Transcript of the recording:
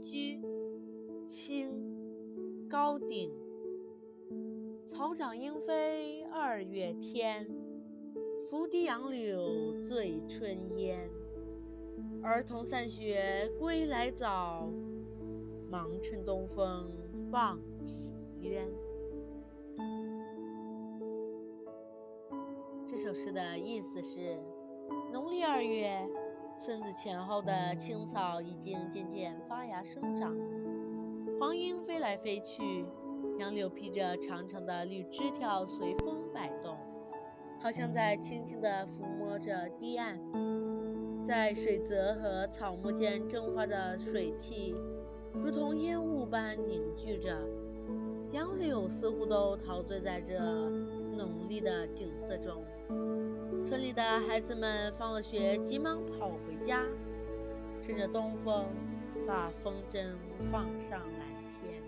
居，清，高鼎。草长莺飞二月天，拂堤杨柳醉春烟。儿童散学归来早，忙趁东风放纸鸢。这首诗的意思是：农历二月，村子前后的青草已经渐渐发芽生长，黄莺飞来飞去，杨柳披着长长的绿枝条随风摆动，好像在轻轻地抚摸着堤岸。在水泽和草木间蒸发着水汽，如同烟雾般凝聚着。杨柳似乎都陶醉在这浓丽的景色中。村里的孩子们放了学，急忙跑回家，趁着东风，把风筝放上蓝天。